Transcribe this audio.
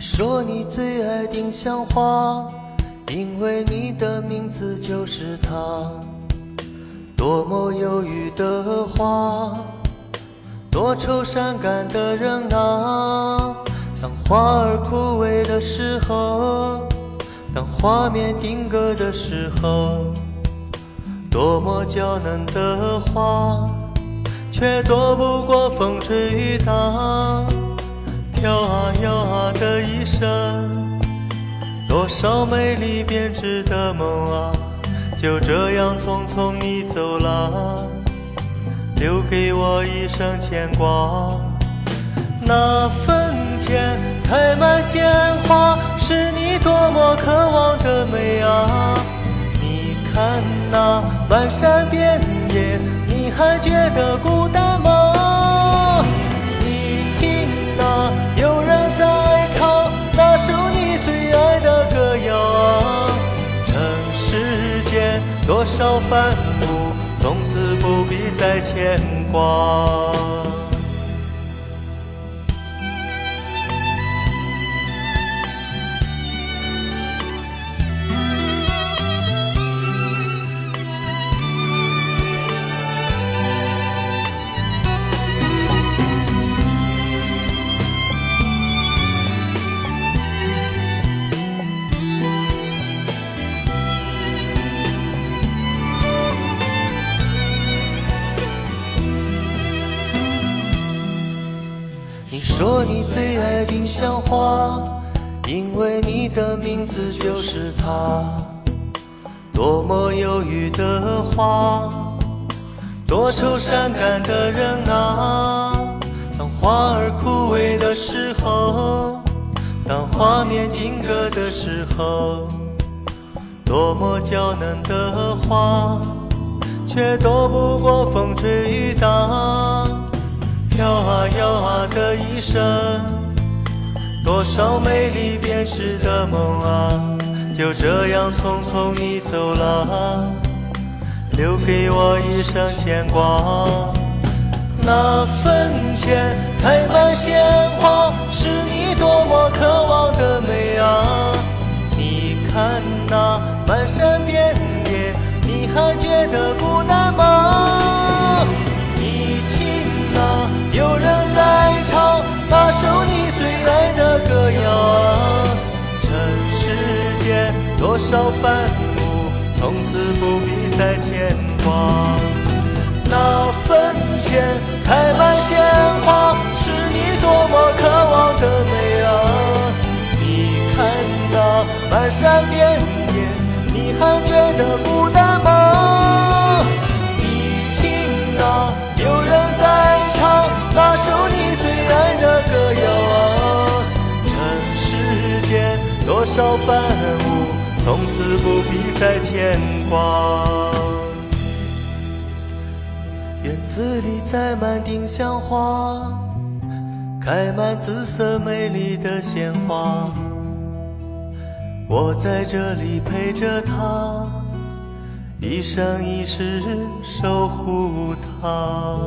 说你最爱丁香花，因为你的名字就是它。多么忧郁的花，多愁善感的人啊。当花儿枯萎的时候，当画面定格的时候，多么娇嫩的花，却躲不过风吹雨打。飘啊摇啊的一生，多少美丽编织的梦啊，就这样匆匆你走了，留给我一生牵挂。那坟前开满鲜花，是你多么渴望的美啊！你看那漫山遍野，你还觉得孤单多少繁芜，从此不必再牵挂。你说你最爱丁香花，因为你的名字就是它。多么忧郁的花，多愁善感的人啊。当花儿枯萎的时候，当画面定格的时候，多么娇嫩的花，却躲不过风吹雨打。飘啊摇啊的一生，多少美丽编织的梦啊，就这样匆匆你走了，留给我一生牵挂。那坟前开满鲜花，是你多么渴望多少繁芜，从此不必再牵挂。那坟前开满鲜花，是你多么渴望的美啊！你看那漫山遍野，你还觉得孤单吗？你听那有人在唱。那首你最爱的歌谣啊，尘世间多少繁芜，从此不必再牵挂。院子里栽满丁香花，开满紫色美丽的鲜花。我在这里陪着她，一生一世守护她。